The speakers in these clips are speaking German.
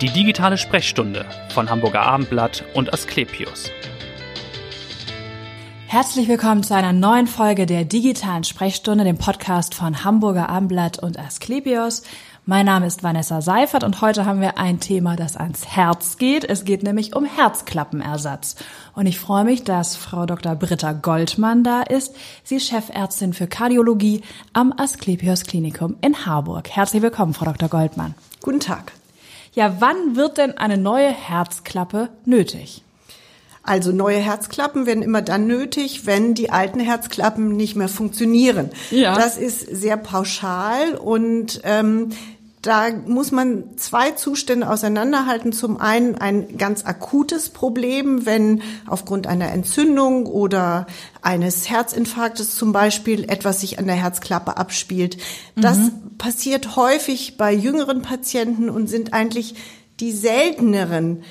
Die digitale Sprechstunde von Hamburger Abendblatt und Asklepios. Herzlich willkommen zu einer neuen Folge der digitalen Sprechstunde, dem Podcast von Hamburger Abendblatt und Asklepios. Mein Name ist Vanessa Seifert und heute haben wir ein Thema, das ans Herz geht. Es geht nämlich um Herzklappenersatz. Und ich freue mich, dass Frau Dr. Britta Goldmann da ist. Sie ist Chefärztin für Kardiologie am Asklepios Klinikum in Harburg. Herzlich willkommen, Frau Dr. Goldmann. Guten Tag. Ja, wann wird denn eine neue Herzklappe nötig? Also neue Herzklappen werden immer dann nötig, wenn die alten Herzklappen nicht mehr funktionieren. Ja. Das ist sehr pauschal und ähm, da muss man zwei Zustände auseinanderhalten. Zum einen ein ganz akutes Problem, wenn aufgrund einer Entzündung oder eines Herzinfarktes zum Beispiel etwas sich an der Herzklappe abspielt. Das mhm. passiert häufig bei jüngeren Patienten und sind eigentlich die selteneren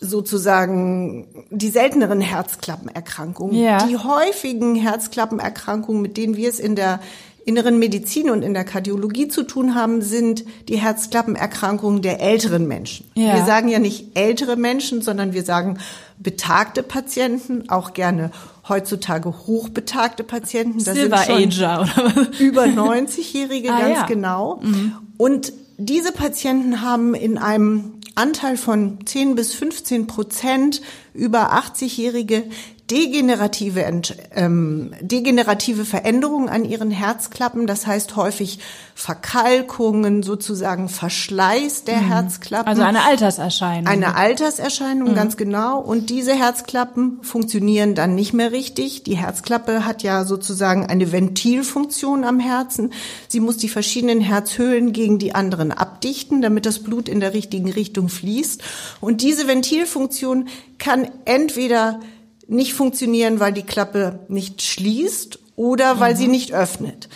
sozusagen die selteneren Herzklappenerkrankungen. Ja. Die häufigen Herzklappenerkrankungen, mit denen wir es in der inneren Medizin und in der Kardiologie zu tun haben, sind die Herzklappenerkrankungen der älteren Menschen. Ja. Wir sagen ja nicht ältere Menschen, sondern wir sagen betagte Patienten, auch gerne heutzutage hochbetagte Patienten. Das Silver sind schon Ager, oder? über 90-Jährige, ah, ganz ja. genau. Mhm. Und diese Patienten haben in einem Anteil von 10 bis 15 Prozent über 80-Jährige degenerative, ähm, degenerative Veränderungen an ihren Herzklappen, das heißt häufig Verkalkungen, sozusagen Verschleiß der mhm. Herzklappen. Also eine Alterserscheinung. Eine Alterserscheinung, mhm. ganz genau. Und diese Herzklappen funktionieren dann nicht mehr richtig. Die Herzklappe hat ja sozusagen eine Ventilfunktion am Herzen. Sie muss die verschiedenen Herzhöhlen gegen die anderen abdichten, damit das Blut in der richtigen Richtung fließt. Und diese Ventilfunktion kann entweder nicht funktionieren, weil die Klappe nicht schließt oder weil mhm. sie nicht öffnet.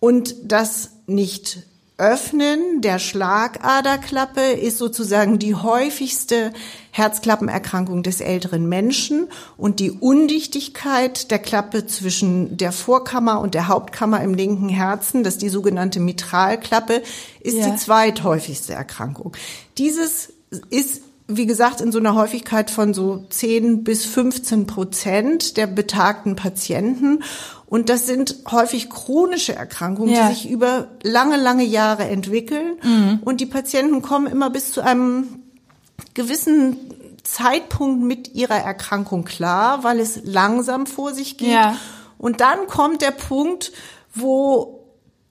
Und das nicht Öffnen der Schlagaderklappe ist sozusagen die häufigste Herzklappenerkrankung des älteren Menschen und die Undichtigkeit der Klappe zwischen der Vorkammer und der Hauptkammer im linken Herzen, das ist die sogenannte Mitralklappe, ist ja. die zweithäufigste Erkrankung. Dieses ist wie gesagt, in so einer Häufigkeit von so 10 bis 15 Prozent der betagten Patienten. Und das sind häufig chronische Erkrankungen, ja. die sich über lange, lange Jahre entwickeln. Mhm. Und die Patienten kommen immer bis zu einem gewissen Zeitpunkt mit ihrer Erkrankung klar, weil es langsam vor sich geht. Ja. Und dann kommt der Punkt, wo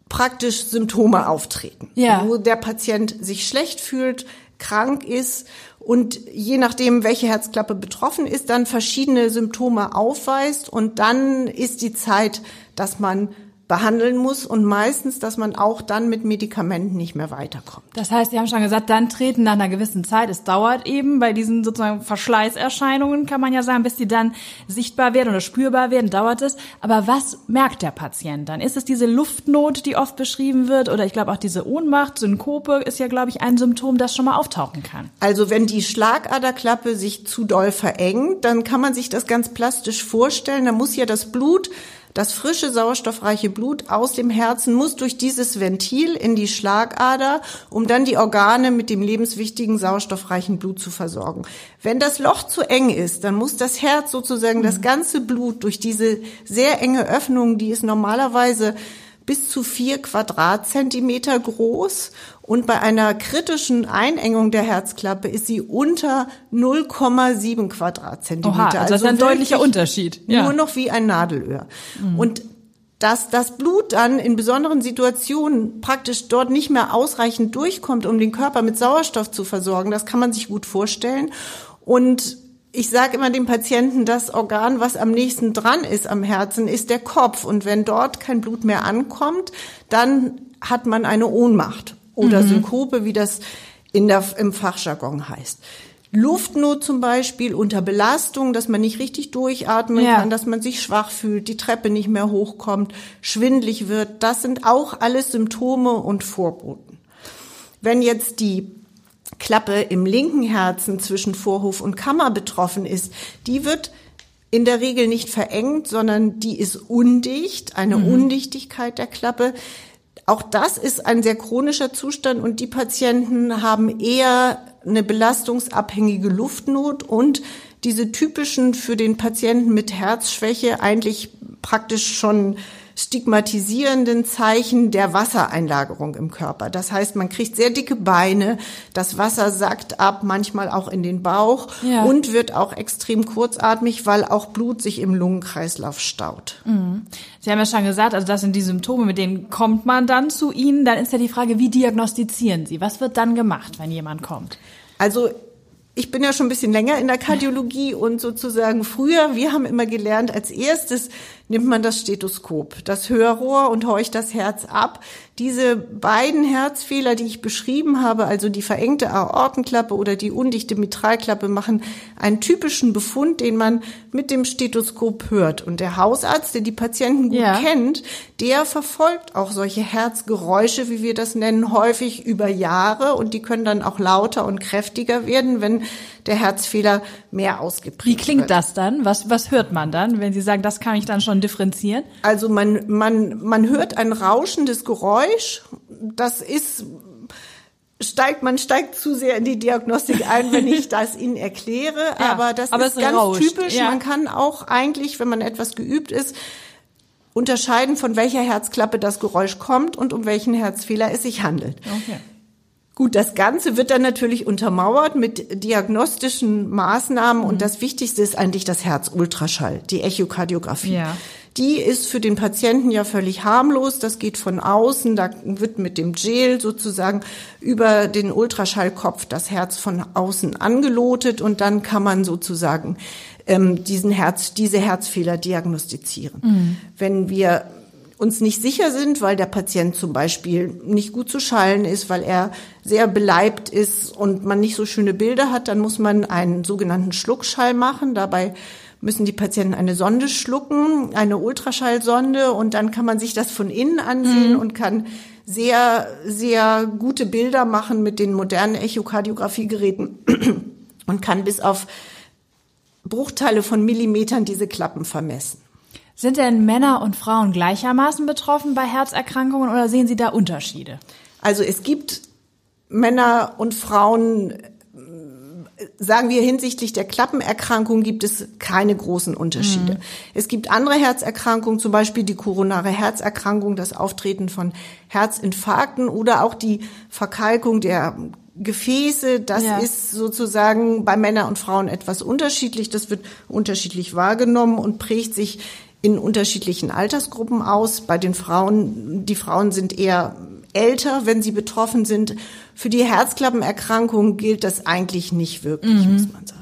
praktisch Symptome auftreten, ja. wo der Patient sich schlecht fühlt, krank ist und je nachdem, welche Herzklappe betroffen ist, dann verschiedene Symptome aufweist. Und dann ist die Zeit, dass man behandeln muss und meistens, dass man auch dann mit Medikamenten nicht mehr weiterkommt. Das heißt, Sie haben schon gesagt, dann treten nach einer gewissen Zeit, es dauert eben bei diesen sozusagen Verschleißerscheinungen, kann man ja sagen, bis die dann sichtbar werden oder spürbar werden, dauert es. Aber was merkt der Patient dann? Ist es diese Luftnot, die oft beschrieben wird oder ich glaube auch diese Ohnmacht, Synkope ist ja, glaube ich, ein Symptom, das schon mal auftauchen kann. Also wenn die Schlagaderklappe sich zu doll verengt, dann kann man sich das ganz plastisch vorstellen. Da muss ja das Blut das frische, sauerstoffreiche Blut aus dem Herzen muss durch dieses Ventil in die Schlagader, um dann die Organe mit dem lebenswichtigen, sauerstoffreichen Blut zu versorgen. Wenn das Loch zu eng ist, dann muss das Herz sozusagen das ganze Blut durch diese sehr enge Öffnung, die ist normalerweise bis zu vier Quadratzentimeter groß und bei einer kritischen Einengung der Herzklappe ist sie unter 0,7 Quadratzentimeter. Oha, also, also das ist ein deutlicher Unterschied. Ja. Nur noch wie ein Nadelöhr. Mhm. Und dass das Blut dann in besonderen Situationen praktisch dort nicht mehr ausreichend durchkommt, um den Körper mit Sauerstoff zu versorgen, das kann man sich gut vorstellen. Und ich sage immer dem Patienten, das Organ, was am nächsten dran ist am Herzen, ist der Kopf. Und wenn dort kein Blut mehr ankommt, dann hat man eine Ohnmacht oder mhm. Synkope, wie das in der, im Fachjargon heißt. Luftnot zum Beispiel unter Belastung, dass man nicht richtig durchatmen ja. kann, dass man sich schwach fühlt, die Treppe nicht mehr hochkommt, schwindlig wird. Das sind auch alles Symptome und Vorboten. Wenn jetzt die Klappe im linken Herzen zwischen Vorhof und Kammer betroffen ist, die wird in der Regel nicht verengt, sondern die ist undicht, eine mhm. Undichtigkeit der Klappe. Auch das ist ein sehr chronischer Zustand und die Patienten haben eher eine belastungsabhängige Luftnot und diese typischen für den Patienten mit Herzschwäche eigentlich praktisch schon stigmatisierenden Zeichen der Wassereinlagerung im Körper. Das heißt, man kriegt sehr dicke Beine, das Wasser sackt ab, manchmal auch in den Bauch ja. und wird auch extrem kurzatmig, weil auch Blut sich im Lungenkreislauf staut. Mhm. Sie haben ja schon gesagt, also das sind die Symptome, mit denen kommt man dann zu Ihnen. Dann ist ja die Frage, wie diagnostizieren Sie? Was wird dann gemacht, wenn jemand kommt? Also ich bin ja schon ein bisschen länger in der Kardiologie und sozusagen früher, wir haben immer gelernt, als erstes nimmt man das Stethoskop, das Hörrohr und horcht das Herz ab. Diese beiden Herzfehler, die ich beschrieben habe, also die verengte Aortenklappe oder die undichte Mitralklappe, machen einen typischen Befund, den man mit dem Stethoskop hört. Und der Hausarzt, der die Patienten gut ja. kennt, der verfolgt auch solche Herzgeräusche, wie wir das nennen, häufig über Jahre und die können dann auch lauter und kräftiger werden, wenn der Herzfehler mehr ausgeprägt Wie klingt wird. das dann? Was, was hört man dann, wenn Sie sagen, das kann ich dann schon differenzieren? Also man, man, man hört ein rauschendes Geräusch. Das ist steigt, man steigt zu sehr in die Diagnostik ein, wenn ich das Ihnen erkläre. Ja, aber das aber ist ganz rauscht. typisch. Ja. Man kann auch eigentlich, wenn man etwas geübt ist, unterscheiden, von welcher Herzklappe das Geräusch kommt und um welchen Herzfehler es sich handelt. Okay. Gut, das Ganze wird dann natürlich untermauert mit diagnostischen Maßnahmen mhm. und das Wichtigste ist eigentlich das Herzultraschall, die Echokardiographie. Ja. Die ist für den Patienten ja völlig harmlos. Das geht von außen. Da wird mit dem Gel sozusagen über den Ultraschallkopf das Herz von außen angelotet und dann kann man sozusagen ähm, diesen Herz, diese Herzfehler diagnostizieren. Mhm. Wenn wir uns nicht sicher sind, weil der Patient zum Beispiel nicht gut zu schallen ist, weil er sehr beleibt ist und man nicht so schöne Bilder hat, dann muss man einen sogenannten Schluckschall machen. Dabei müssen die Patienten eine Sonde schlucken, eine Ultraschallsonde und dann kann man sich das von innen ansehen mhm. und kann sehr, sehr gute Bilder machen mit den modernen Echokardiografiegeräten und kann bis auf Bruchteile von Millimetern diese Klappen vermessen. Sind denn Männer und Frauen gleichermaßen betroffen bei Herzerkrankungen oder sehen Sie da Unterschiede? Also es gibt Männer und Frauen, sagen wir hinsichtlich der Klappenerkrankung gibt es keine großen Unterschiede. Mhm. Es gibt andere Herzerkrankungen, zum Beispiel die koronare Herzerkrankung, das Auftreten von Herzinfarkten oder auch die Verkalkung der Gefäße, das ja. ist sozusagen bei Männern und Frauen etwas unterschiedlich. Das wird unterschiedlich wahrgenommen und prägt sich in unterschiedlichen Altersgruppen aus. Bei den Frauen, die Frauen sind eher älter, wenn sie betroffen sind. Für die Herzklappenerkrankung gilt das eigentlich nicht wirklich, mhm. muss man sagen.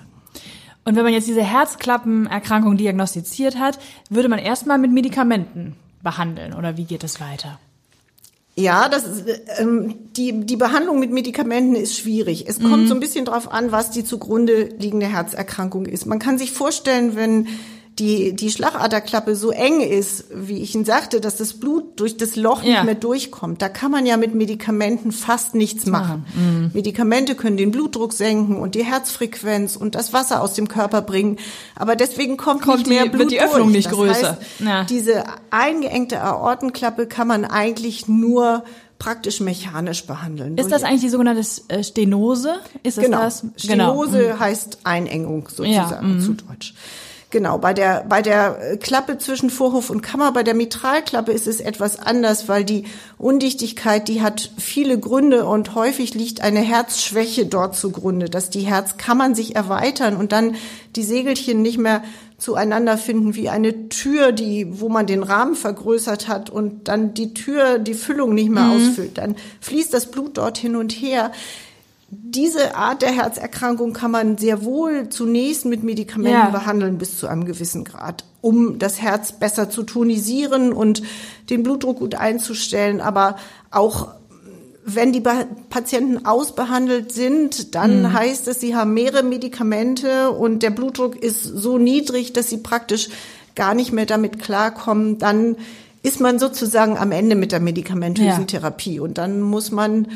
Und wenn man jetzt diese Herzklappenerkrankung diagnostiziert hat, würde man erstmal mit Medikamenten behandeln oder wie geht es weiter? Ja, das ist, ähm, die, die Behandlung mit Medikamenten ist schwierig. Es kommt mhm. so ein bisschen drauf an, was die zugrunde liegende Herzerkrankung ist. Man kann sich vorstellen, wenn die, die Schlagaderklappe so eng ist, wie ich Ihnen sagte, dass das Blut durch das Loch ja. nicht mehr durchkommt, da kann man ja mit Medikamenten fast nichts machen. Mhm. Medikamente können den Blutdruck senken und die Herzfrequenz und das Wasser aus dem Körper bringen. Aber deswegen kommt, kommt nicht mehr die, Blut wird die Öffnung durch. nicht das größer. Heißt, ja. Diese eingeengte Aortenklappe kann man eigentlich nur praktisch mechanisch behandeln. Ist das eigentlich die sogenannte äh, Stenose? Ist das genau. das? Stenose genau. heißt Einengung sozusagen ja. Mhm. zu Deutsch. Genau, bei der, bei der Klappe zwischen Vorhof und Kammer, bei der Mitralklappe ist es etwas anders, weil die Undichtigkeit, die hat viele Gründe und häufig liegt eine Herzschwäche dort zugrunde, dass die Herzkammern sich erweitern und dann die Segelchen nicht mehr zueinander finden wie eine Tür, die, wo man den Rahmen vergrößert hat und dann die Tür die Füllung nicht mehr mhm. ausfüllt. Dann fließt das Blut dort hin und her diese Art der Herzerkrankung kann man sehr wohl zunächst mit Medikamenten ja. behandeln bis zu einem gewissen Grad, um das Herz besser zu tonisieren und den Blutdruck gut einzustellen. Aber auch wenn die Patienten ausbehandelt sind, dann mhm. heißt es, sie haben mehrere Medikamente und der Blutdruck ist so niedrig, dass sie praktisch gar nicht mehr damit klarkommen. Dann ist man sozusagen am Ende mit der medikamentösen ja. Therapie und dann muss man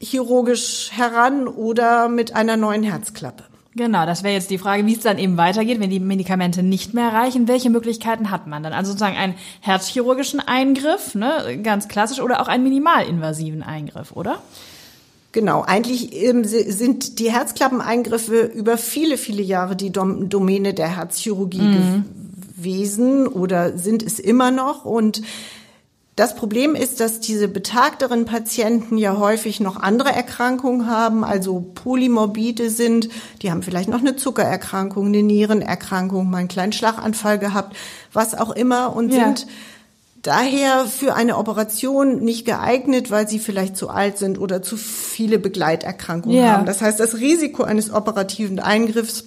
chirurgisch heran oder mit einer neuen Herzklappe. Genau, das wäre jetzt die Frage, wie es dann eben weitergeht, wenn die Medikamente nicht mehr reichen. Welche Möglichkeiten hat man dann? Also sozusagen einen herzchirurgischen Eingriff, ne, ganz klassisch, oder auch einen minimalinvasiven Eingriff, oder? Genau, eigentlich ähm, sind die Herzklappeneingriffe über viele, viele Jahre die Dom Domäne der Herzchirurgie mhm. gewesen oder sind es immer noch. Und das Problem ist, dass diese betagteren Patienten ja häufig noch andere Erkrankungen haben, also polymorbide sind. Die haben vielleicht noch eine Zuckererkrankung, eine Nierenerkrankung, mal einen kleinen Schlaganfall gehabt, was auch immer und ja. sind daher für eine Operation nicht geeignet, weil sie vielleicht zu alt sind oder zu viele Begleiterkrankungen ja. haben. Das heißt, das Risiko eines operativen Eingriffs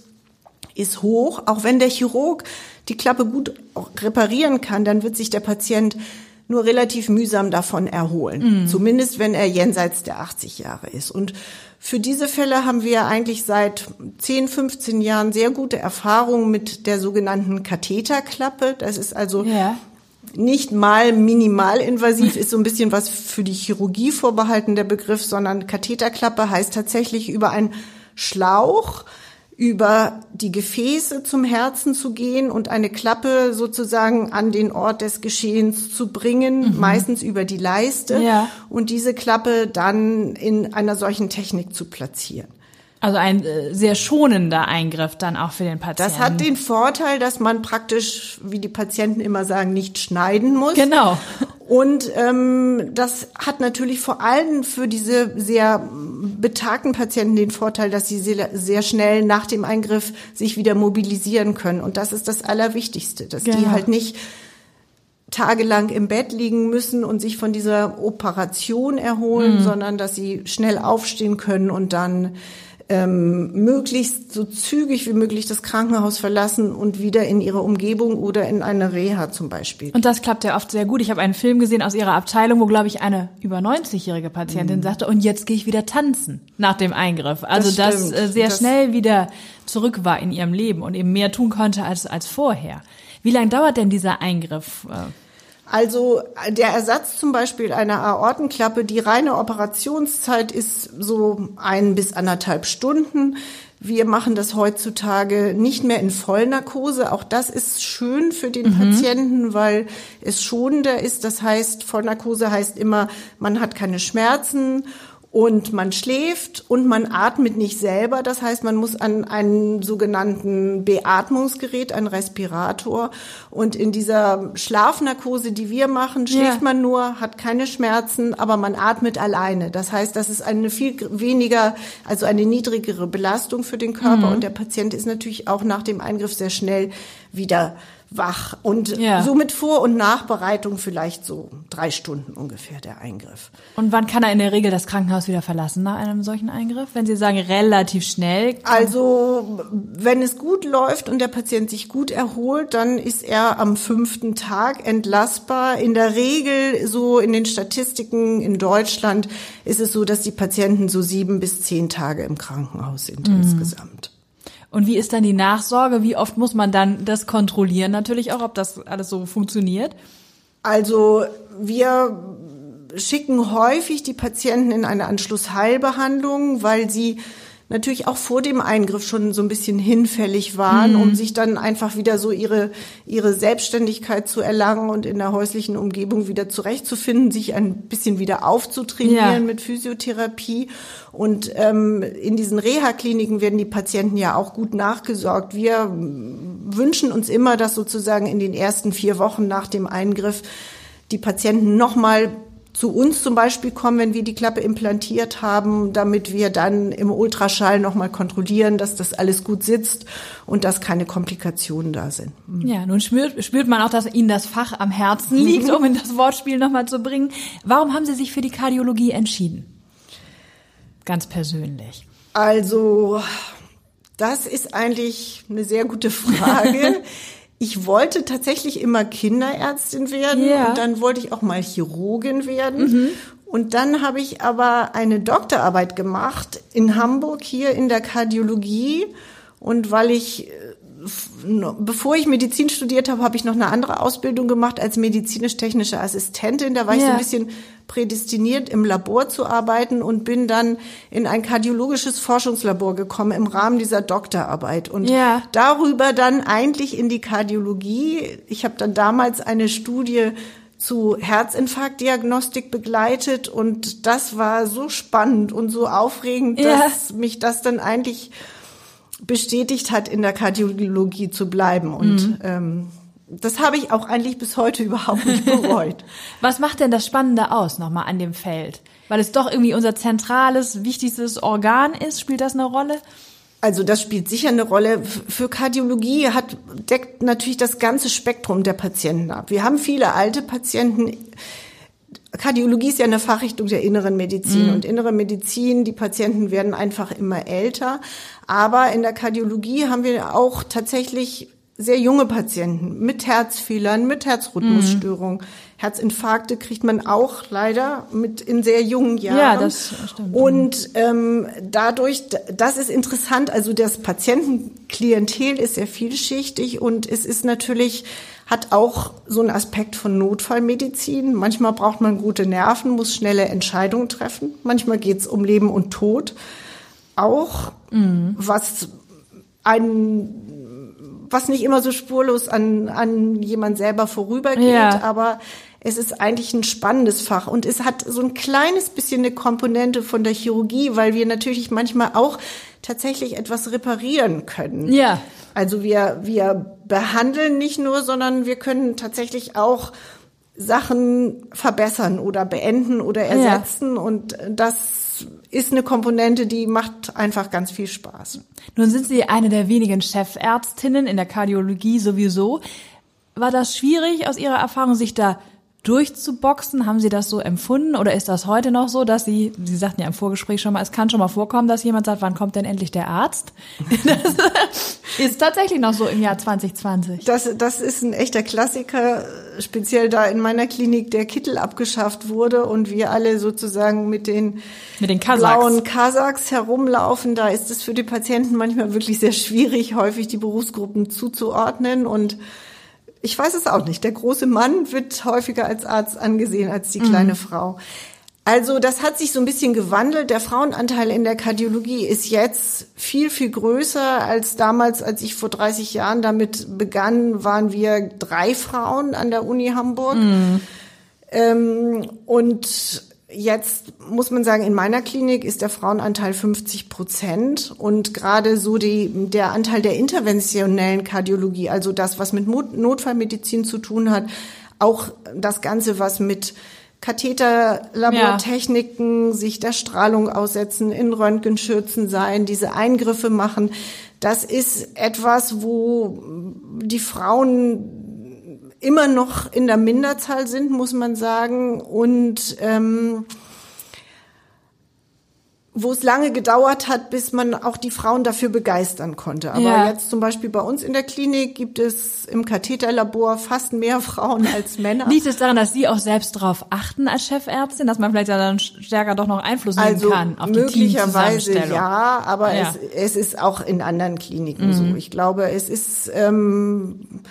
ist hoch. Auch wenn der Chirurg die Klappe gut reparieren kann, dann wird sich der Patient nur relativ mühsam davon erholen. Mhm. Zumindest wenn er jenseits der 80 Jahre ist. Und für diese Fälle haben wir eigentlich seit 10, 15 Jahren sehr gute Erfahrungen mit der sogenannten Katheterklappe. Das ist also ja nicht mal minimalinvasiv ist so ein bisschen was für die Chirurgie vorbehalten, der Begriff, sondern Katheterklappe heißt tatsächlich über einen Schlauch über die Gefäße zum Herzen zu gehen und eine Klappe sozusagen an den Ort des Geschehens zu bringen, mhm. meistens über die Leiste, ja. und diese Klappe dann in einer solchen Technik zu platzieren. Also ein äh, sehr schonender Eingriff dann auch für den Patienten. Das hat den Vorteil, dass man praktisch, wie die Patienten immer sagen, nicht schneiden muss. Genau. Und ähm, das hat natürlich vor allem für diese sehr betagten Patienten den Vorteil, dass sie sehr, sehr schnell nach dem Eingriff sich wieder mobilisieren können. Und das ist das Allerwichtigste, dass genau. die halt nicht tagelang im Bett liegen müssen und sich von dieser Operation erholen, mhm. sondern dass sie schnell aufstehen können und dann ähm, möglichst so zügig wie möglich das Krankenhaus verlassen und wieder in ihre Umgebung oder in eine Reha zum Beispiel. Und das klappt ja oft sehr gut. Ich habe einen Film gesehen aus ihrer Abteilung, wo, glaube ich, eine über 90-jährige Patientin mhm. sagte, und jetzt gehe ich wieder tanzen nach dem Eingriff. Also das, das äh, sehr das schnell wieder zurück war in ihrem Leben und eben mehr tun konnte als, als vorher. Wie lange dauert denn dieser Eingriff? Äh? Also der Ersatz zum Beispiel einer Aortenklappe, die reine Operationszeit ist so ein bis anderthalb Stunden. Wir machen das heutzutage nicht mehr in Vollnarkose. Auch das ist schön für den mhm. Patienten, weil es schonender ist. Das heißt, Vollnarkose heißt immer, man hat keine Schmerzen und man schläft und man atmet nicht selber. Das heißt, man muss an einen sogenannten Beatmungsgerät, einen Respirator. Und in dieser Schlafnarkose, die wir machen, schläft ja. man nur, hat keine Schmerzen, aber man atmet alleine. Das heißt, das ist eine viel weniger, also eine niedrigere Belastung für den Körper. Mhm. Und der Patient ist natürlich auch nach dem Eingriff sehr schnell wieder wach und ja. somit Vor- und Nachbereitung vielleicht so drei Stunden ungefähr der Eingriff. Und wann kann er in der Regel das Krankenhaus wieder verlassen nach einem solchen Eingriff? Wenn Sie sagen relativ schnell. Also wenn es gut läuft und der Patient sich gut erholt, dann ist er am fünften Tag entlassbar. In der Regel so in den Statistiken in Deutschland ist es so, dass die Patienten so sieben bis zehn Tage im Krankenhaus sind mhm. insgesamt. Und wie ist dann die Nachsorge? Wie oft muss man dann das kontrollieren natürlich auch, ob das alles so funktioniert? Also wir schicken häufig die Patienten in eine Anschlussheilbehandlung, weil sie natürlich auch vor dem Eingriff schon so ein bisschen hinfällig waren, mhm. um sich dann einfach wieder so ihre, ihre Selbstständigkeit zu erlangen und in der häuslichen Umgebung wieder zurechtzufinden, sich ein bisschen wieder aufzutrainieren ja. mit Physiotherapie. Und ähm, in diesen Reha-Kliniken werden die Patienten ja auch gut nachgesorgt. Wir wünschen uns immer, dass sozusagen in den ersten vier Wochen nach dem Eingriff die Patienten nochmal zu uns zum Beispiel kommen, wenn wir die Klappe implantiert haben, damit wir dann im Ultraschall nochmal kontrollieren, dass das alles gut sitzt und dass keine Komplikationen da sind. Mhm. Ja, nun spürt, spürt man auch, dass Ihnen das Fach am Herzen liegt, um in das Wortspiel nochmal zu bringen. Warum haben Sie sich für die Kardiologie entschieden? Ganz persönlich. Also, das ist eigentlich eine sehr gute Frage. ich wollte tatsächlich immer Kinderärztin werden ja. und dann wollte ich auch mal Chirurgin werden. Mhm. Und dann habe ich aber eine Doktorarbeit gemacht in Hamburg hier in der Kardiologie. Und weil ich äh, bevor ich Medizin studiert habe, habe ich noch eine andere Ausbildung gemacht als medizinisch-technische Assistentin. Da war ja. ich so ein bisschen prädestiniert, im Labor zu arbeiten und bin dann in ein kardiologisches Forschungslabor gekommen im Rahmen dieser Doktorarbeit und ja. darüber dann eigentlich in die Kardiologie. Ich habe dann damals eine Studie zu Herzinfarktdiagnostik begleitet und das war so spannend und so aufregend, Ja. dass mich das dann eigentlich bestätigt hat, in der Kardiologie zu bleiben und ähm, das habe ich auch eigentlich bis heute überhaupt nicht bereut. Was macht denn das Spannende aus nochmal an dem Feld? Weil es doch irgendwie unser zentrales, wichtigstes Organ ist, spielt das eine Rolle? Also das spielt sicher eine Rolle. Für Kardiologie hat, deckt natürlich das ganze Spektrum der Patienten ab. Wir haben viele alte Patienten. Kardiologie ist ja eine Fachrichtung der inneren Medizin und innere Medizin, die Patienten werden einfach immer älter. Aber in der Kardiologie haben wir auch tatsächlich sehr junge Patienten mit Herzfehlern, mit Herzrhythmusstörungen. Herzinfarkte kriegt man auch leider mit in sehr jungen Jahren. Ja, das stimmt. Und ähm, dadurch, das ist interessant, also das Patientenklientel ist sehr vielschichtig und es ist natürlich, hat auch so einen Aspekt von Notfallmedizin. Manchmal braucht man gute Nerven, muss schnelle Entscheidungen treffen. Manchmal geht es um Leben und Tod. Auch was ein was nicht immer so spurlos an, an jemand selber vorübergeht, Ja. aber es ist eigentlich ein spannendes Fach und es hat so ein kleines bisschen eine Komponente von der Chirurgie, weil wir natürlich manchmal auch tatsächlich etwas reparieren können. Ja. Also wir, wir behandeln nicht nur, sondern wir können tatsächlich auch Sachen verbessern oder beenden oder ersetzen und das ist eine Komponente, die macht einfach ganz viel Spaß. Nun sind Sie eine der wenigen Chefärztinnen in der Kardiologie sowieso. War das schwierig aus Ihrer Erfahrung, sich da durchzuboxen? Haben Sie das so empfunden oder ist das heute noch so, dass Sie, Sie sagten ja im Vorgespräch schon mal, es kann schon mal vorkommen, dass jemand sagt, wann kommt denn endlich der Arzt? Das ist tatsächlich noch so im Jahr 2020. Das, das ist ein echter Klassiker, speziell da in meiner Klinik der Kittel abgeschafft wurde und wir alle sozusagen mit den, Mit den Kasachs. blauen Kasachs herumlaufen. Da ist es für die Patienten manchmal wirklich sehr schwierig, häufig die Berufsgruppen zuzuordnen und ich weiß es auch nicht. Der große Mann wird häufiger als Arzt angesehen als die kleine Frau. Also das hat sich so ein bisschen gewandelt. Der Frauenanteil in der Kardiologie ist jetzt viel, viel größer als damals, als ich vor 30 Jahren damit begann, waren wir drei Frauen an der Uni Hamburg. Ähm, und jetzt muss man sagen, in meiner Klinik ist der Frauenanteil 50 Prozent und gerade so die, der Anteil der interventionellen Kardiologie, also das, was mit Not Notfallmedizin zu tun hat, auch das Ganze, was mit Katheterlabortechniken, sich der Strahlung aussetzen, in Röntgenschürzen sein, diese Eingriffe machen, das ist etwas, wo die Frauen immer noch in der Minderzahl sind, muss man sagen, und ähm, wo es lange gedauert hat, bis man auch die Frauen dafür begeistern konnte. Aber Ja. jetzt zum Beispiel bei uns in der Klinik gibt es im Katheterlabor fast mehr Frauen als Männer. Liegt es daran, dass Sie auch selbst darauf achten als Chefärztin, dass man vielleicht ja dann stärker doch noch Einfluss nehmen Also kann auf die möglicherweise ja, aber Ja. Es, es ist auch in anderen Kliniken so. Ich glaube, es ist ähm,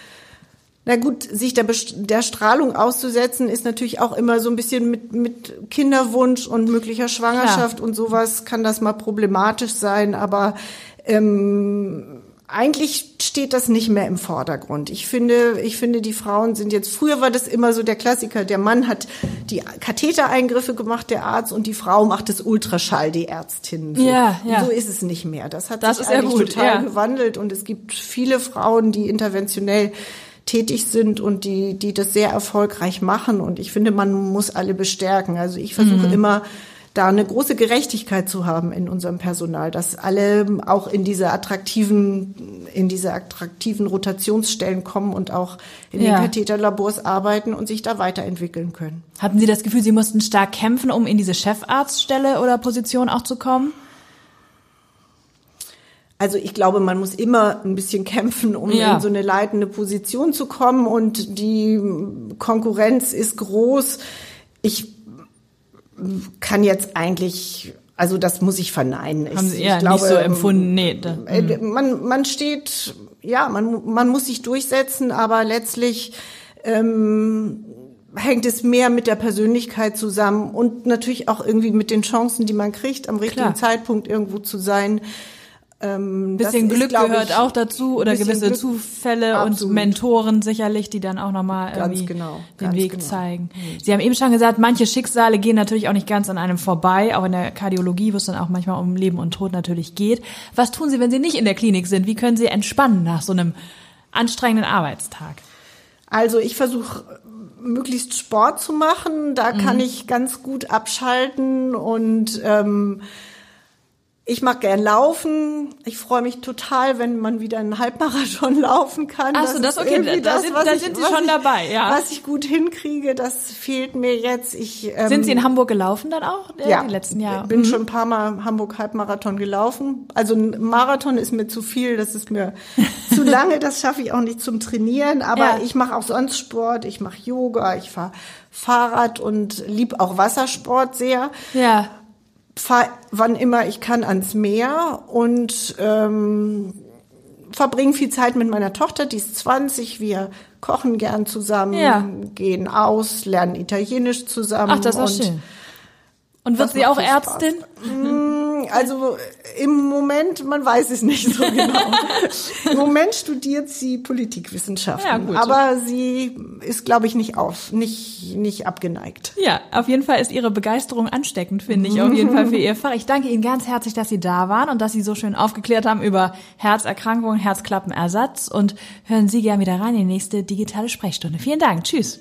na gut, sich der, der Strahlung auszusetzen, ist natürlich auch immer so ein bisschen mit, mit Kinderwunsch und möglicher Schwangerschaft und sowas kann das mal problematisch sein, aber ähm, eigentlich steht das nicht mehr im Vordergrund. Ich finde, ich finde, die Frauen sind jetzt, früher war das immer so der Klassiker, der Mann hat die Kathetereingriffe gemacht, der Arzt, und die Frau macht das Ultraschall, die Ärztin. So. Ja, ja. So ist es nicht mehr. Das hat Das sich ist eigentlich gut, total ja. gewandelt und es gibt viele Frauen, die interventionell tätig sind und die, die das sehr erfolgreich machen. Und ich finde, man muss alle bestärken. Also ich versuche Mhm. immer, da eine große Gerechtigkeit zu haben in unserem Personal, dass alle auch in diese attraktiven, in diese attraktiven Rotationsstellen kommen und auch in Ja. den Katheterlabors arbeiten und sich da weiterentwickeln können. Hatten Sie das Gefühl, Sie mussten stark kämpfen, um in diese Chefarztstelle oder Position auch zu kommen? Also ich glaube, man muss immer ein bisschen kämpfen, um Ja. in so eine leitende Position zu kommen und die Konkurrenz ist groß. Ich kann jetzt eigentlich, also das muss ich verneinen. Ich, Haben Sie ja glaube, nicht so empfunden? Nee. Da, äh, Man, man steht, ja, man, man muss sich durchsetzen, aber letztlich ähm, hängt es mehr mit der Persönlichkeit zusammen und natürlich auch irgendwie mit den Chancen, die man kriegt, am richtigen Klar. Zeitpunkt irgendwo zu sein. Ähm, bisschen Glück ist, gehört ich, auch dazu oder gewisse Glück. Zufälle Absolut. und Mentoren sicherlich, die dann auch nochmal irgendwie genau, den Weg genau. zeigen. Sie haben eben schon gesagt, manche Schicksale gehen natürlich auch nicht ganz an einem vorbei, auch in der Kardiologie, wo es dann auch manchmal um Leben und Tod natürlich geht. Was tun Sie, wenn Sie nicht in der Klinik sind? Wie können Sie entspannen nach so einem anstrengenden Arbeitstag? Also ich versuche möglichst Sport zu machen. Da kann ich ganz gut abschalten und ähm, ich mag gern laufen. Ich freue mich total, wenn man wieder einen Halbmarathon laufen kann. Ach so, das ist okay, da sind- da sind Sie schon ich, dabei, ja. Was ich gut hinkriege, das fehlt mir jetzt. Ich ähm, Sind Sie in Hamburg gelaufen dann auch äh, ja, die letzten Jahre? bin schon ein paar Mal Hamburg Halbmarathon gelaufen. Also ein Marathon ist mir zu viel, das ist mir zu lange, das schaffe ich auch nicht zum Trainieren. Aber Ja. ich mache auch sonst Sport, ich mache Yoga, ich fahre Fahrrad und lieb auch Wassersport sehr. Ja. Fahre wann immer ich kann ans Meer und ähm, verbringe viel Zeit mit meiner Tochter, die ist 20. Wir kochen gern zusammen, Ja. gehen aus, lernen Italienisch zusammen. Ach, das ist und schön. Und wird sie auch viel Spaß. Also im Moment, man weiß es nicht so genau. Im Moment studiert sie Politikwissenschaften, Ja, aber sie ist, glaube ich, nicht auf, nicht nicht abgeneigt. Ja, auf jeden Fall ist Ihre Begeisterung ansteckend, finde ich, auf jeden Fall für Ihr Fach. Ich danke Ihnen ganz herzlich, dass Sie da waren und dass Sie so schön aufgeklärt haben über Herzerkrankungen, Herzklappenersatz und hören Sie gerne wieder rein in die nächste digitale Sprechstunde. Vielen Dank. Tschüss.